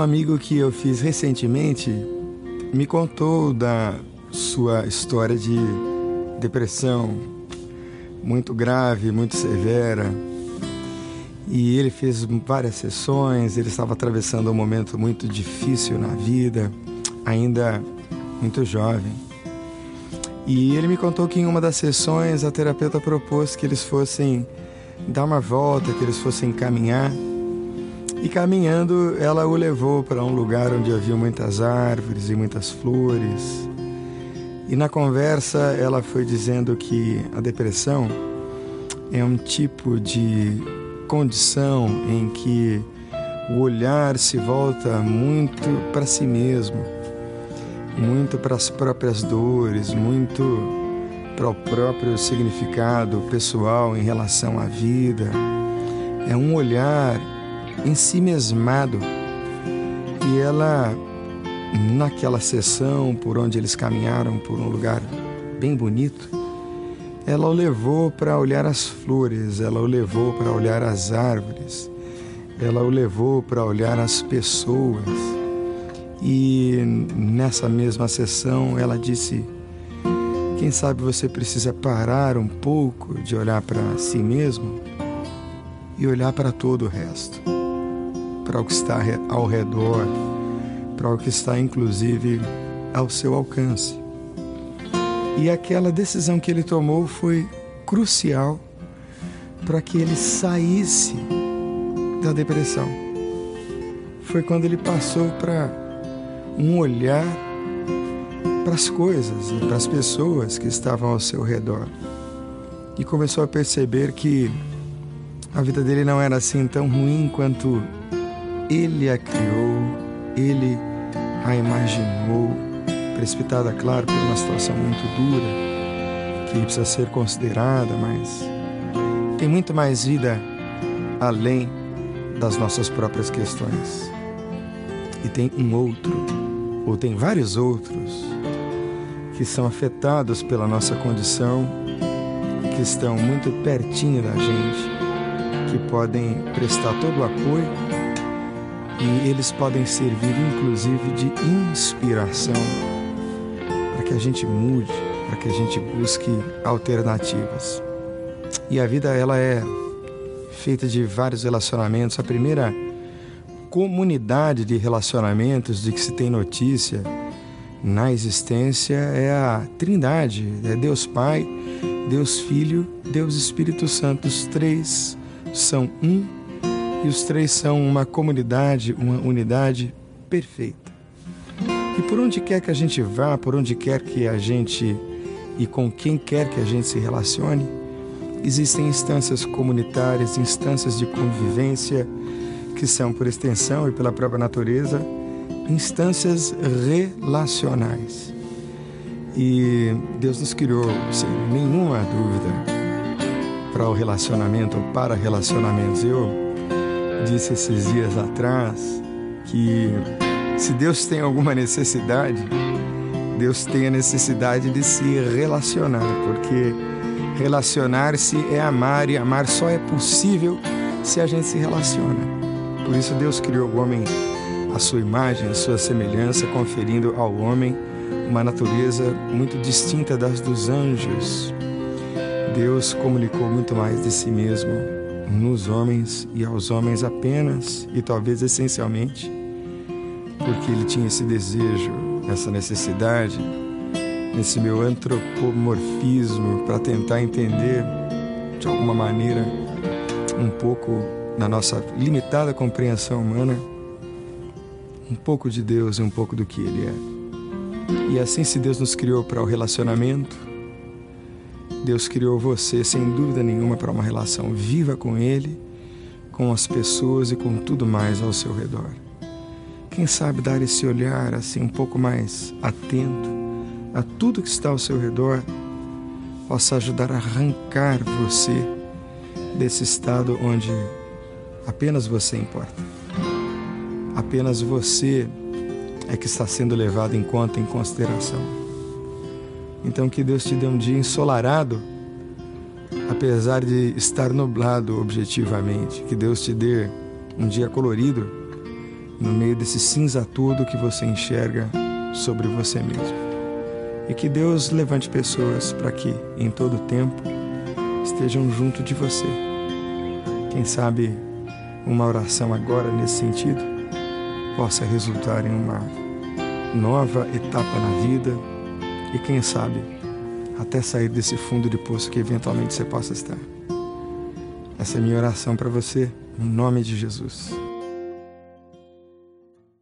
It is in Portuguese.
amigo que eu fiz recentemente me contou da sua história de depressão muito grave, muito severa. E ele fez várias sessões, ele estava atravessando um momento muito difícil na vida, ainda muito jovem. E ele me contou que em uma das sessões a terapeuta propôs que eles fossem dar uma volta, que eles fossem caminhar. E caminhando, ela o levou para um lugar onde havia muitas árvores e muitas flores. E na conversa, ela foi dizendo que a depressão é um tipo de condição em que o olhar se volta muito para si mesmo muito para as próprias dores, muito para o próprio significado pessoal em relação à vida. É um olhar em si mesmado. E ela, naquela sessão por onde eles caminharam por um lugar bem bonito, ela o levou para olhar as flores, ela o levou para olhar as árvores, ela o levou para olhar as pessoas e nessa mesma sessão ela disse: Quem sabe você precisa parar um pouco de olhar para si mesmo e olhar para todo o resto, para o que está ao redor, para o que está inclusive ao seu alcance. E aquela decisão que ele tomou foi crucial para que ele saísse da depressão. Foi quando ele passou para um olhar para as coisas e para as pessoas que estavam ao seu redor. E começou a perceber que a vida dele não era assim tão ruim quanto ele a criou, ele a imaginou, precipitada, claro, por uma situação muito dura, que precisa ser considerada, mas tem muito mais vida além das nossas próprias questões. E tem um outro ou tem vários outros que são afetados pela nossa condição, que estão muito pertinho da gente, que podem prestar todo o apoio e eles podem servir inclusive de inspiração para que a gente mude, para que a gente busque alternativas. E a vida ela é feita de vários relacionamentos. A primeira comunidade de relacionamentos de que se tem notícia na existência é a Trindade, é Deus Pai, Deus Filho, Deus Espírito Santo. Os três são um e os três são uma comunidade, uma unidade perfeita. E por onde quer que a gente vá, por onde quer que a gente e com quem quer que a gente se relacione, existem instâncias comunitárias, instâncias de convivência, que são, por extensão e pela própria natureza, instâncias relacionais. E Deus nos criou, sem nenhuma dúvida, para o relacionamento para relacionamentos. Eu disse esses dias atrás que se Deus tem alguma necessidade, Deus tem a necessidade de se relacionar, porque relacionar-se é amar e amar só é possível se a gente se relaciona. Por isso Deus criou o homem à sua imagem, à sua semelhança, conferindo ao homem uma natureza muito distinta das dos anjos. Deus comunicou muito mais de si mesmo nos homens e aos homens apenas e talvez essencialmente porque ele tinha esse desejo, essa necessidade, esse meu antropomorfismo para tentar entender de alguma maneira um pouco na nossa limitada compreensão humana, um pouco de Deus e um pouco do que Ele é. E assim, se Deus nos criou para o relacionamento, Deus criou você, sem dúvida nenhuma, para uma relação viva com Ele, com as pessoas e com tudo mais ao seu redor. Quem sabe dar esse olhar assim um pouco mais atento a tudo que está ao seu redor possa ajudar a arrancar você desse estado onde Apenas você importa. Apenas você é que está sendo levado em conta, em consideração. Então que Deus te dê um dia ensolarado, apesar de estar nublado objetivamente. Que Deus te dê um dia colorido, no meio desse cinza todo que você enxerga sobre você mesmo. E que Deus levante pessoas para que, em todo tempo, estejam junto de você. Quem sabe uma oração agora nesse sentido possa resultar em uma nova etapa na vida e, quem sabe, até sair desse fundo de poço que eventualmente você possa estar. Essa é minha oração para você, em nome de Jesus.